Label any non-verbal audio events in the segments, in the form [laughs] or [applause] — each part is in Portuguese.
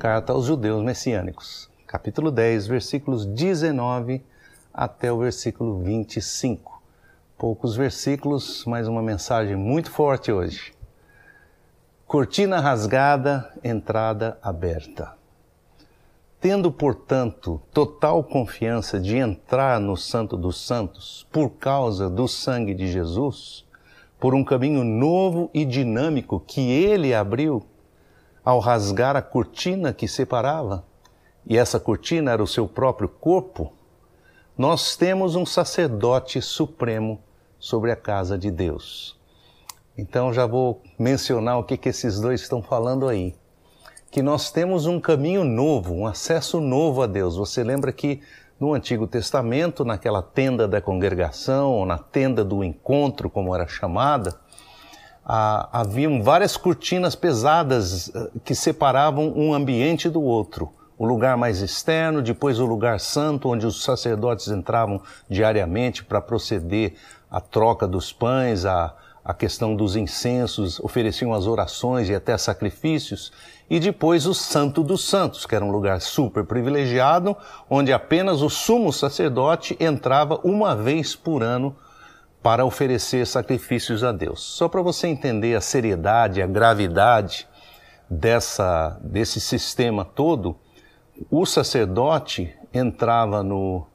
Carta aos Judeus Messiânicos, capítulo 10, versículos 19 até o versículo 25. Poucos versículos, mas uma mensagem muito forte hoje. Cortina rasgada, entrada aberta. Tendo, portanto, total confiança de entrar no Santo dos Santos por causa do sangue de Jesus, por um caminho novo e dinâmico que ele abriu ao rasgar a cortina que separava, e essa cortina era o seu próprio corpo, nós temos um sacerdote supremo sobre a casa de Deus. Então já vou mencionar o que, que esses dois estão falando aí que nós temos um caminho novo, um acesso novo a Deus. Você lembra que no Antigo Testamento, naquela tenda da congregação, ou na tenda do encontro, como era chamada, ah, haviam várias cortinas pesadas ah, que separavam um ambiente do outro. O lugar mais externo, depois o lugar santo, onde os sacerdotes entravam diariamente para proceder à troca dos pães, a, a questão dos incensos, ofereciam as orações e até sacrifícios, e depois o Santo dos Santos, que era um lugar super privilegiado, onde apenas o sumo sacerdote entrava uma vez por ano para oferecer sacrifícios a Deus. Só para você entender a seriedade, a gravidade dessa, desse sistema todo, o sacerdote entrava no,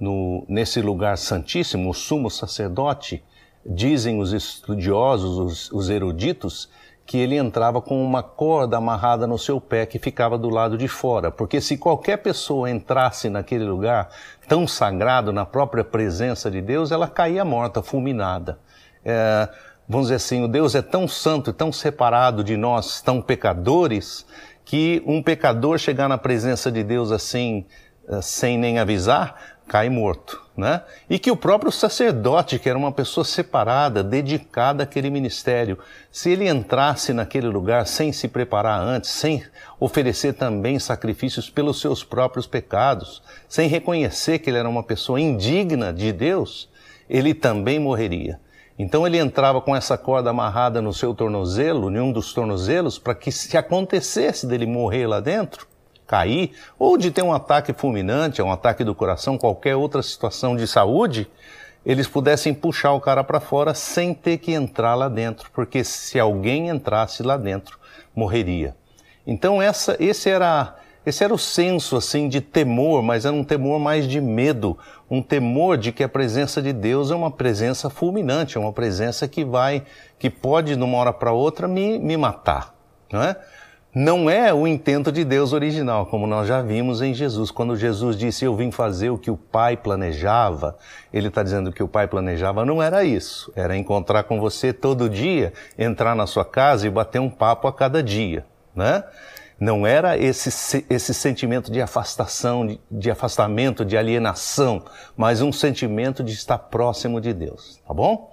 no, nesse lugar santíssimo, o sumo sacerdote, dizem os estudiosos, os, os eruditos, que ele entrava com uma corda amarrada no seu pé que ficava do lado de fora, porque se qualquer pessoa entrasse naquele lugar tão sagrado, na própria presença de Deus, ela caía morta, fulminada. É, vamos dizer assim, o Deus é tão santo tão separado de nós, tão pecadores, que um pecador chegar na presença de Deus assim, é, sem nem avisar, cai morto, né? E que o próprio sacerdote, que era uma pessoa separada, dedicada àquele ministério, se ele entrasse naquele lugar sem se preparar antes, sem oferecer também sacrifícios pelos seus próprios pecados, sem reconhecer que ele era uma pessoa indigna de Deus, ele também morreria. Então ele entrava com essa corda amarrada no seu tornozelo, em um dos tornozelos, para que se acontecesse dele morrer lá dentro, cair, ou de ter um ataque fulminante, um ataque do coração, qualquer outra situação de saúde, eles pudessem puxar o cara para fora sem ter que entrar lá dentro, porque se alguém entrasse lá dentro, morreria. Então essa, esse era esse era o senso assim de temor, mas era um temor mais de medo, um temor de que a presença de Deus é uma presença fulminante, é uma presença que vai, que pode de uma hora para outra me, me matar, não é? Não é o intento de Deus original, como nós já vimos em Jesus. Quando Jesus disse, Eu vim fazer o que o Pai planejava, ele está dizendo que o Pai planejava não era isso. Era encontrar com você todo dia, entrar na sua casa e bater um papo a cada dia, né? Não era esse, esse sentimento de afastação, de, de afastamento, de alienação, mas um sentimento de estar próximo de Deus, tá bom?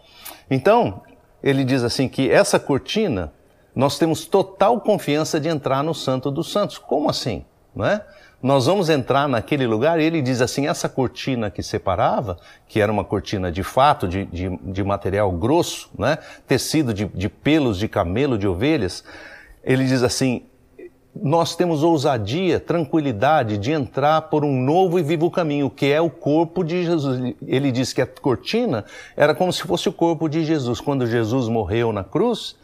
Então, ele diz assim que essa cortina nós temos total confiança de entrar no Santo dos Santos. Como assim? Não é? Nós vamos entrar naquele lugar e ele diz assim: essa cortina que separava, que era uma cortina de fato, de, de, de material grosso, né? tecido de, de pelos de camelo, de ovelhas, ele diz assim: nós temos ousadia, tranquilidade de entrar por um novo e vivo caminho, que é o corpo de Jesus. Ele diz que a cortina era como se fosse o corpo de Jesus. Quando Jesus morreu na cruz,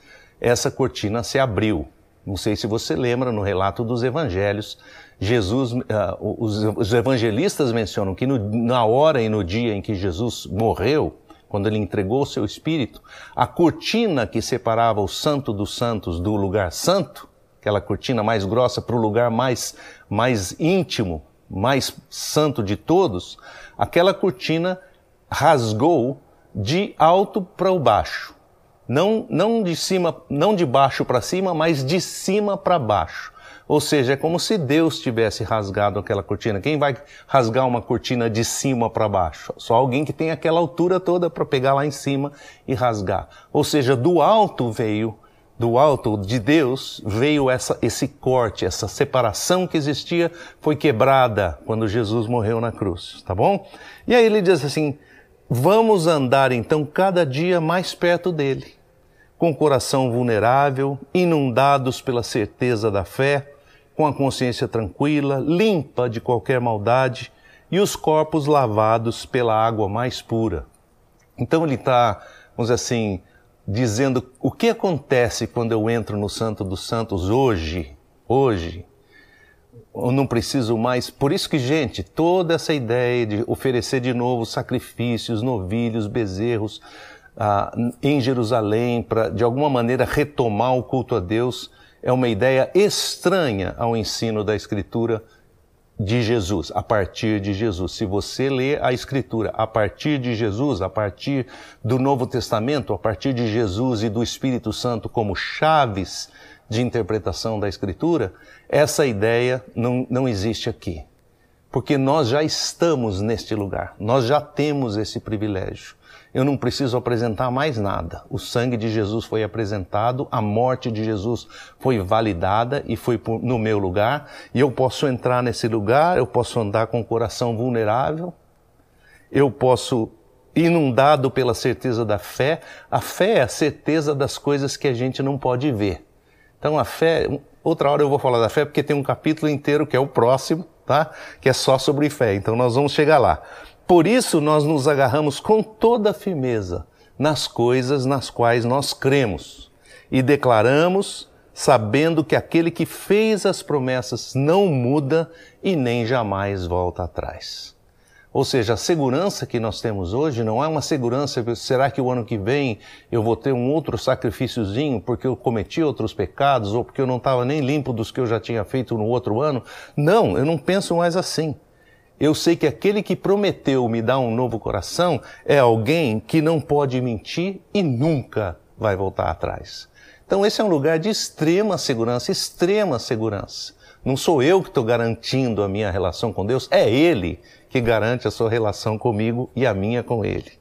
essa cortina se abriu. Não sei se você lembra no relato dos evangelhos, Jesus, uh, os, os, evangelistas mencionam que no, na hora e no dia em que Jesus morreu, quando ele entregou o seu espírito, a cortina que separava o santo dos santos do lugar santo, aquela cortina mais grossa para o lugar mais, mais íntimo, mais santo de todos, aquela cortina rasgou de alto para o baixo. Não, não de cima, não de baixo para cima, mas de cima para baixo. Ou seja, é como se Deus tivesse rasgado aquela cortina. Quem vai rasgar uma cortina de cima para baixo? Só alguém que tem aquela altura toda para pegar lá em cima e rasgar. Ou seja, do alto veio, do alto de Deus veio essa, esse corte, essa separação que existia foi quebrada quando Jesus morreu na cruz, tá bom? E aí ele diz assim: Vamos andar então cada dia mais perto dele, com o coração vulnerável, inundados pela certeza da fé, com a consciência tranquila, limpa de qualquer maldade e os corpos lavados pela água mais pura. Então ele está, vamos dizer assim, dizendo o que acontece quando eu entro no Santo dos Santos hoje, hoje. Não preciso mais. Por isso que, gente, toda essa ideia de oferecer de novo sacrifícios, novilhos, bezerros ah, em Jerusalém, para de alguma maneira retomar o culto a Deus, é uma ideia estranha ao ensino da Escritura de Jesus, a partir de Jesus. Se você lê a Escritura a partir de Jesus, a partir do Novo Testamento, a partir de Jesus e do Espírito Santo como chaves de interpretação da Escritura, essa ideia não, não existe aqui. Porque nós já estamos neste lugar, nós já temos esse privilégio eu não preciso apresentar mais nada. O sangue de Jesus foi apresentado, a morte de Jesus foi validada e foi no meu lugar, e eu posso entrar nesse lugar, eu posso andar com o coração vulnerável, eu posso inundado pela certeza da fé. A fé é a certeza das coisas que a gente não pode ver. Então a fé, outra hora eu vou falar da fé porque tem um capítulo inteiro que é o próximo, tá? Que é só sobre fé. Então nós vamos chegar lá. Por isso nós nos agarramos com toda firmeza nas coisas nas quais nós cremos e declaramos, sabendo que aquele que fez as promessas não muda e nem jamais volta atrás. Ou seja, a segurança que nós temos hoje não é uma segurança, será que o ano que vem eu vou ter um outro sacrifíciozinho porque eu cometi outros pecados ou porque eu não estava nem limpo dos que eu já tinha feito no outro ano? Não, eu não penso mais assim. Eu sei que aquele que prometeu me dar um novo coração é alguém que não pode mentir e nunca vai voltar atrás. Então, esse é um lugar de extrema segurança extrema segurança. Não sou eu que estou garantindo a minha relação com Deus, é Ele que garante a sua relação comigo e a minha com Ele.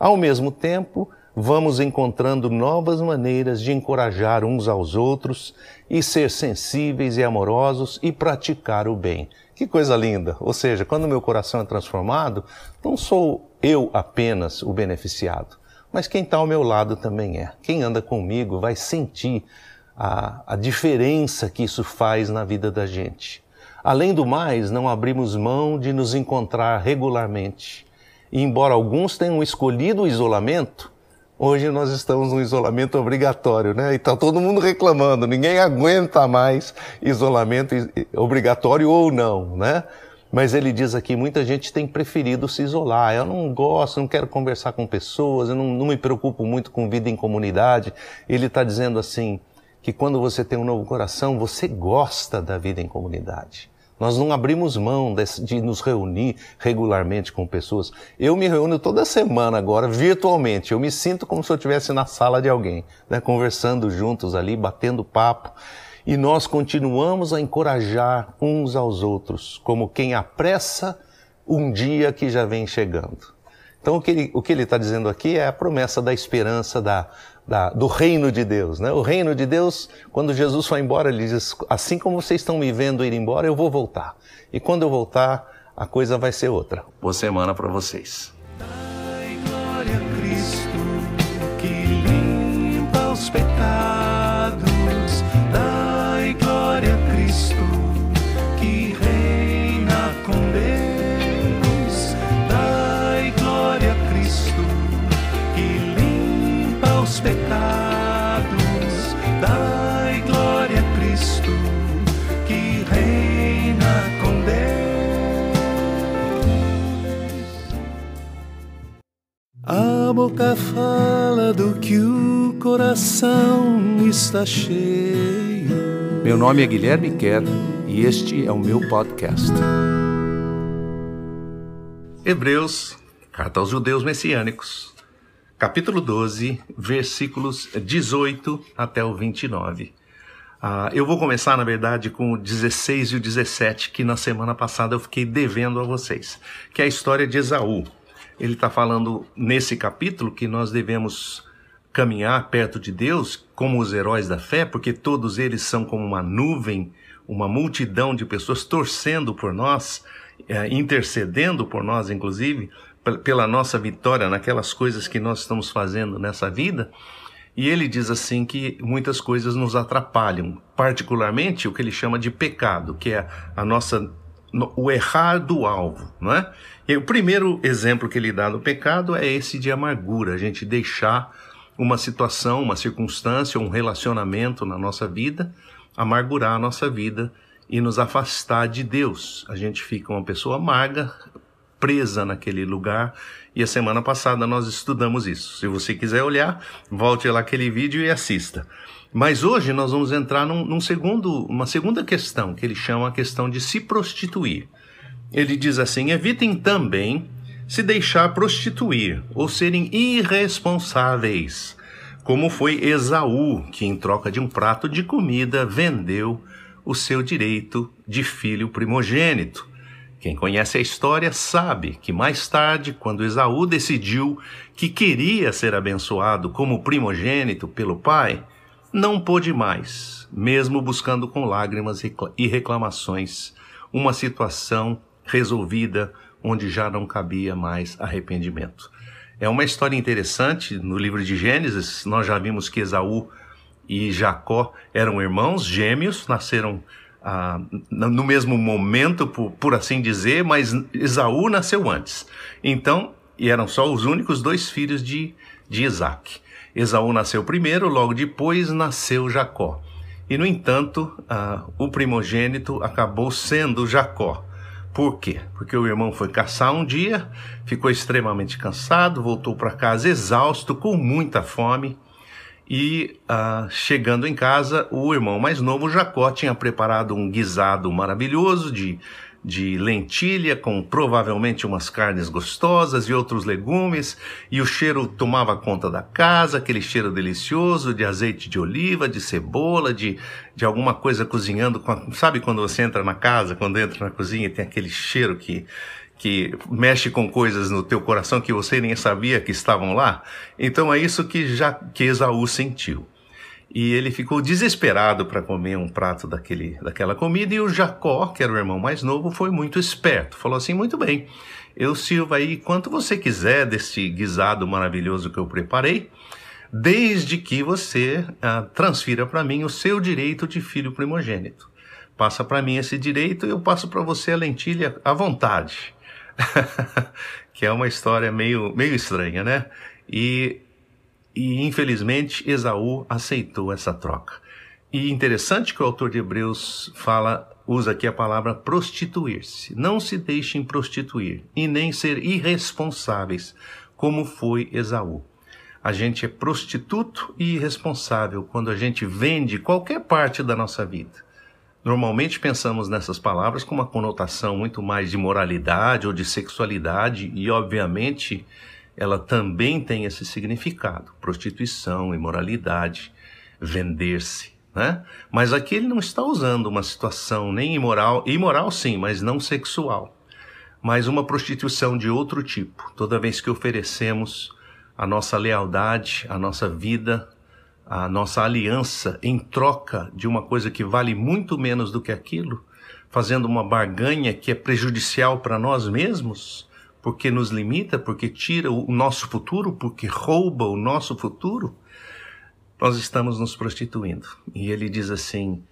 Ao mesmo tempo, vamos encontrando novas maneiras de encorajar uns aos outros e ser sensíveis e amorosos e praticar o bem. Que coisa linda! Ou seja, quando meu coração é transformado, não sou eu apenas o beneficiado, mas quem está ao meu lado também é. Quem anda comigo vai sentir a, a diferença que isso faz na vida da gente. Além do mais, não abrimos mão de nos encontrar regularmente. E embora alguns tenham escolhido o isolamento, Hoje nós estamos no isolamento obrigatório, né? E está todo mundo reclamando, ninguém aguenta mais isolamento obrigatório ou não, né? Mas ele diz aqui, muita gente tem preferido se isolar. Eu não gosto, não quero conversar com pessoas, eu não, não me preocupo muito com vida em comunidade. Ele está dizendo assim, que quando você tem um novo coração, você gosta da vida em comunidade. Nós não abrimos mão de, nos reunir regularmente com pessoas. Eu me reúno toda semana agora, virtualmente. Eu me sinto como se eu estivesse na sala de alguém, né, conversando juntos ali, batendo papo. E nós continuamos a encorajar uns aos outros, como quem apressa um dia que já vem chegando. Então, o que ele está dizendo aqui é a promessa da esperança da, da, do reino de Deus. Né? O reino de Deus, quando Jesus foi embora, ele diz: Assim como vocês estão me vendo ir embora, eu vou voltar. E quando eu voltar, a coisa vai ser outra. Boa semana para vocês. Os pecados. Dai glória a Cristo que reina com Deus. A boca fala do que o coração está cheio. Meu nome é Guilherme Kerr e este é o meu podcast. Hebreus, carta aos judeus messiânicos capítulo 12, versículos 18 até o 29. Ah, eu vou começar, na verdade, com o 16 e o 17, que na semana passada eu fiquei devendo a vocês, que é a história de Esaú. Ele está falando nesse capítulo que nós devemos caminhar perto de Deus como os heróis da fé, porque todos eles são como uma nuvem, uma multidão de pessoas torcendo por nós, eh, intercedendo por nós, inclusive, pela nossa vitória naquelas coisas que nós estamos fazendo nessa vida. E ele diz assim que muitas coisas nos atrapalham, particularmente o que ele chama de pecado, que é a nossa o errar do alvo, não é? E o primeiro exemplo que ele dá do pecado é esse de amargura, a gente deixar uma situação, uma circunstância, um relacionamento na nossa vida amargurar a nossa vida e nos afastar de Deus. A gente fica uma pessoa amarga, presa naquele lugar. E a semana passada nós estudamos isso. Se você quiser olhar, volte lá aquele vídeo e assista. Mas hoje nós vamos entrar num, num segundo, uma segunda questão, que ele chama a questão de se prostituir. Ele diz assim: evitem também se deixar prostituir ou serem irresponsáveis, como foi Esaú, que em troca de um prato de comida vendeu o seu direito de filho primogênito. Quem conhece a história sabe que mais tarde, quando Esaú decidiu que queria ser abençoado como primogênito pelo pai, não pôde mais, mesmo buscando com lágrimas e reclamações uma situação resolvida onde já não cabia mais arrependimento. É uma história interessante no livro de Gênesis. Nós já vimos que Esaú e Jacó eram irmãos gêmeos, nasceram ah, no mesmo momento, por, por assim dizer, mas Esaú nasceu antes. Então, e eram só os únicos dois filhos de, de Isaac. Esaú nasceu primeiro, logo depois nasceu Jacó. E, no entanto, ah, o primogênito acabou sendo Jacó. Por quê? Porque o irmão foi caçar um dia, ficou extremamente cansado, voltou para casa exausto, com muita fome, e uh, chegando em casa, o irmão mais novo, Jacó, tinha preparado um guisado maravilhoso de, de lentilha, com provavelmente umas carnes gostosas e outros legumes, e o cheiro tomava conta da casa, aquele cheiro delicioso de azeite de oliva, de cebola, de, de alguma coisa cozinhando. Sabe quando você entra na casa, quando entra na cozinha e tem aquele cheiro que que mexe com coisas no teu coração que você nem sabia que estavam lá. Então é isso que já que Esaú sentiu. E ele ficou desesperado para comer um prato daquele, daquela comida e o Jacó, que era o irmão mais novo, foi muito esperto. Falou assim: "Muito bem. Eu sirvo aí quanto você quiser desse guisado maravilhoso que eu preparei, desde que você ah, transfira para mim o seu direito de filho primogênito. Passa para mim esse direito e eu passo para você a lentilha à vontade. [laughs] que é uma história meio, meio estranha, né? E, e infelizmente Esaú aceitou essa troca. E interessante que o autor de Hebreus fala, usa aqui a palavra prostituir-se. Não se deixem prostituir e nem ser irresponsáveis, como foi Esaú. A gente é prostituto e irresponsável quando a gente vende qualquer parte da nossa vida. Normalmente pensamos nessas palavras com uma conotação muito mais de moralidade ou de sexualidade, e obviamente ela também tem esse significado: prostituição, imoralidade, vender-se. Né? Mas aqui ele não está usando uma situação nem imoral, imoral sim, mas não sexual, mas uma prostituição de outro tipo. Toda vez que oferecemos a nossa lealdade, a nossa vida, a nossa aliança em troca de uma coisa que vale muito menos do que aquilo, fazendo uma barganha que é prejudicial para nós mesmos, porque nos limita, porque tira o nosso futuro, porque rouba o nosso futuro, nós estamos nos prostituindo. E ele diz assim,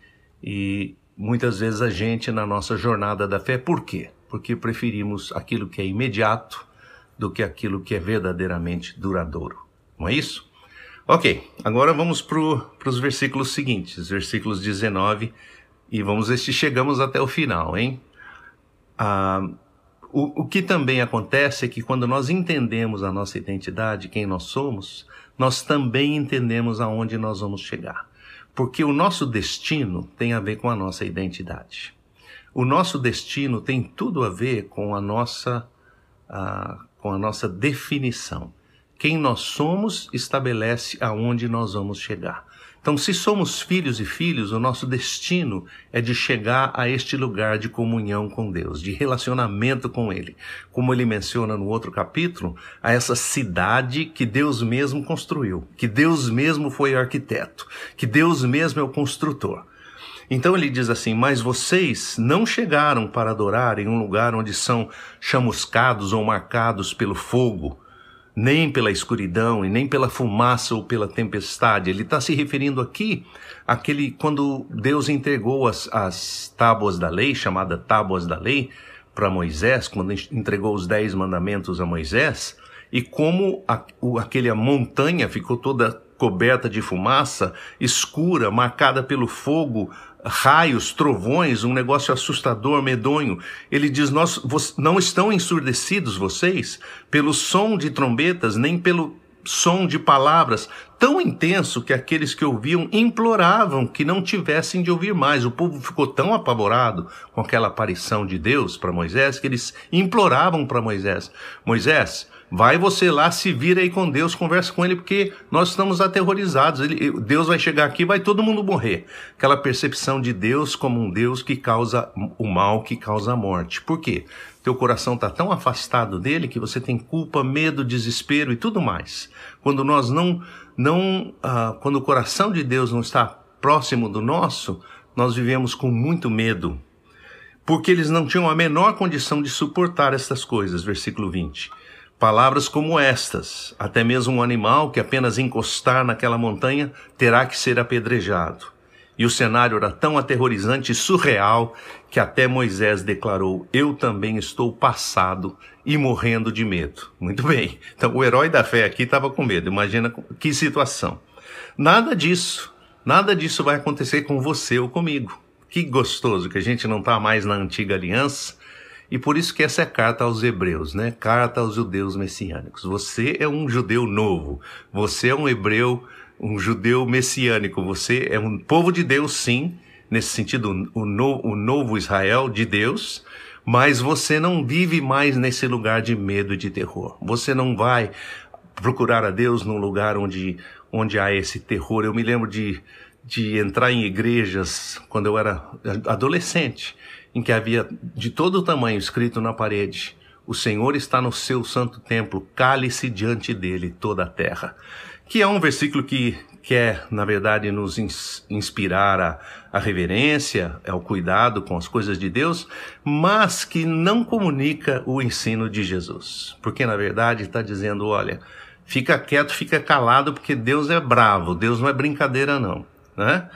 e muitas vezes a gente na nossa jornada da fé, por quê? Porque preferimos aquilo que é imediato do que aquilo que é verdadeiramente duradouro. Não é isso? Ok, agora vamos para os versículos seguintes, versículos 19, e vamos ver se chegamos até o final, hein? Ah, o, o que também acontece é que quando nós entendemos a nossa identidade, quem nós somos, nós também entendemos aonde nós vamos chegar. Porque o nosso destino tem a ver com a nossa identidade. O nosso destino tem tudo a ver com a nossa, ah, com a nossa definição. Quem nós somos estabelece aonde nós vamos chegar. Então, se somos filhos e filhos, o nosso destino é de chegar a este lugar de comunhão com Deus, de relacionamento com Ele. Como ele menciona no outro capítulo, a essa cidade que Deus mesmo construiu, que Deus mesmo foi arquiteto, que Deus mesmo é o construtor. Então ele diz assim: Mas vocês não chegaram para adorar em um lugar onde são chamuscados ou marcados pelo fogo nem pela escuridão e nem pela fumaça ou pela tempestade. Ele está se referindo aqui àquele quando Deus entregou as, as tábuas da lei, chamada tábuas da lei, para Moisés, quando entregou os dez mandamentos a Moisés, e como a, o, aquele a montanha ficou toda coberta de fumaça, escura, marcada pelo fogo, raios, trovões, um negócio assustador, medonho. Ele diz: Nós não estão ensurdecidos vocês pelo som de trombetas, nem pelo som de palavras tão intenso que aqueles que ouviam imploravam que não tivessem de ouvir mais. O povo ficou tão apavorado com aquela aparição de Deus para Moisés que eles imploravam para Moisés: Moisés, Vai você lá, se vira aí com Deus, conversa com ele, porque nós estamos aterrorizados. Ele, Deus vai chegar aqui, vai todo mundo morrer. Aquela percepção de Deus como um Deus que causa o mal, que causa a morte. Por quê? Teu coração está tão afastado dele que você tem culpa, medo, desespero e tudo mais. Quando nós não, não, ah, quando o coração de Deus não está próximo do nosso, nós vivemos com muito medo, porque eles não tinham a menor condição de suportar estas coisas. Versículo 20. Palavras como estas: até mesmo um animal que apenas encostar naquela montanha terá que ser apedrejado. E o cenário era tão aterrorizante e surreal que até Moisés declarou: Eu também estou passado e morrendo de medo. Muito bem. Então o herói da fé aqui estava com medo. Imagina que situação. Nada disso, nada disso vai acontecer com você ou comigo. Que gostoso que a gente não está mais na antiga aliança e por isso que essa é carta aos hebreus, né? Carta aos judeus messiânicos. Você é um judeu novo. Você é um hebreu, um judeu messiânico. Você é um povo de Deus, sim, nesse sentido, o, no, o novo Israel de Deus. Mas você não vive mais nesse lugar de medo e de terror. Você não vai procurar a Deus num lugar onde, onde há esse terror. Eu me lembro de, de entrar em igrejas quando eu era adolescente em que havia de todo tamanho escrito na parede: O Senhor está no seu santo templo, cale-se diante dele toda a terra. Que é um versículo que quer, na verdade, nos inspirar a, a reverência, ao cuidado com as coisas de Deus, mas que não comunica o ensino de Jesus. Porque, na verdade, está dizendo: olha, fica quieto, fica calado, porque Deus é bravo, Deus não é brincadeira, não. Né?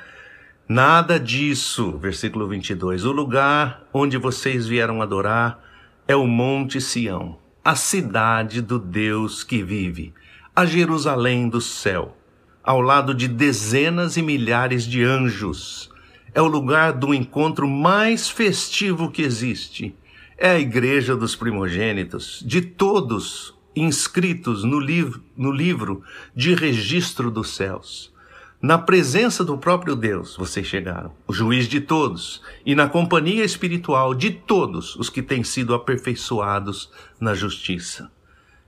Nada disso, versículo 22. O lugar onde vocês vieram adorar é o Monte Sião, a cidade do Deus que vive, a Jerusalém do céu, ao lado de dezenas e milhares de anjos. É o lugar do encontro mais festivo que existe. É a igreja dos primogênitos, de todos inscritos no, liv no livro de registro dos céus. Na presença do próprio Deus vocês chegaram, o juiz de todos, e na companhia espiritual de todos os que têm sido aperfeiçoados na justiça.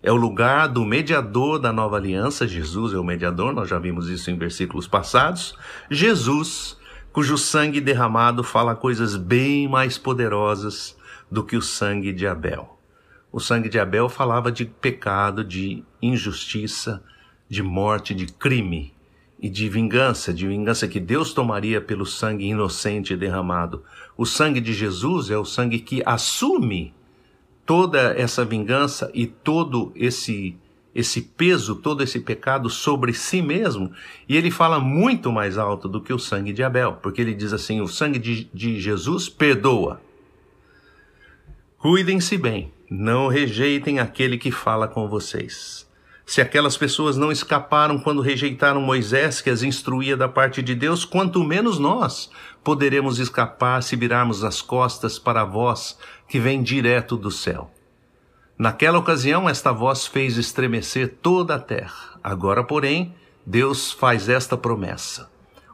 É o lugar do mediador da nova aliança, Jesus é o mediador, nós já vimos isso em versículos passados. Jesus, cujo sangue derramado fala coisas bem mais poderosas do que o sangue de Abel. O sangue de Abel falava de pecado, de injustiça, de morte, de crime e de vingança, de vingança que Deus tomaria pelo sangue inocente derramado. O sangue de Jesus é o sangue que assume toda essa vingança e todo esse esse peso, todo esse pecado sobre si mesmo, e ele fala muito mais alto do que o sangue de Abel, porque ele diz assim: o sangue de, de Jesus perdoa. Cuidem-se bem, não rejeitem aquele que fala com vocês. Se aquelas pessoas não escaparam quando rejeitaram Moisés, que as instruía da parte de Deus, quanto menos nós poderemos escapar se virarmos as costas para a voz que vem direto do céu. Naquela ocasião, esta voz fez estremecer toda a terra. Agora, porém, Deus faz esta promessa.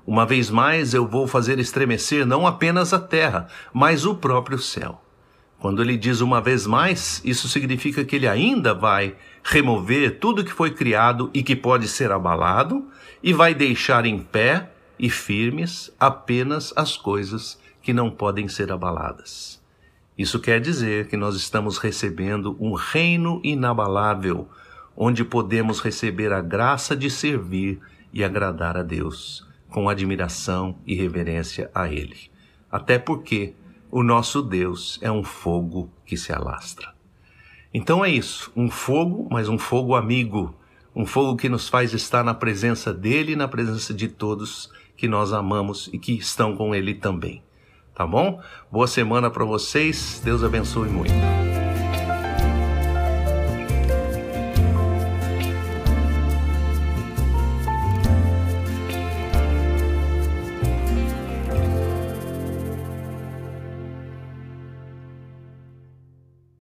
Uma vez mais eu vou fazer estremecer não apenas a terra, mas o próprio céu. Quando ele diz uma vez mais, isso significa que ele ainda vai remover tudo que foi criado e que pode ser abalado e vai deixar em pé e firmes apenas as coisas que não podem ser abaladas. Isso quer dizer que nós estamos recebendo um reino inabalável, onde podemos receber a graça de servir e agradar a Deus, com admiração e reverência a Ele. Até porque o nosso Deus é um fogo que se alastra. Então é isso, um fogo, mas um fogo amigo, um fogo que nos faz estar na presença dele e na presença de todos que nós amamos e que estão com ele também. Tá bom? Boa semana para vocês. Deus abençoe muito.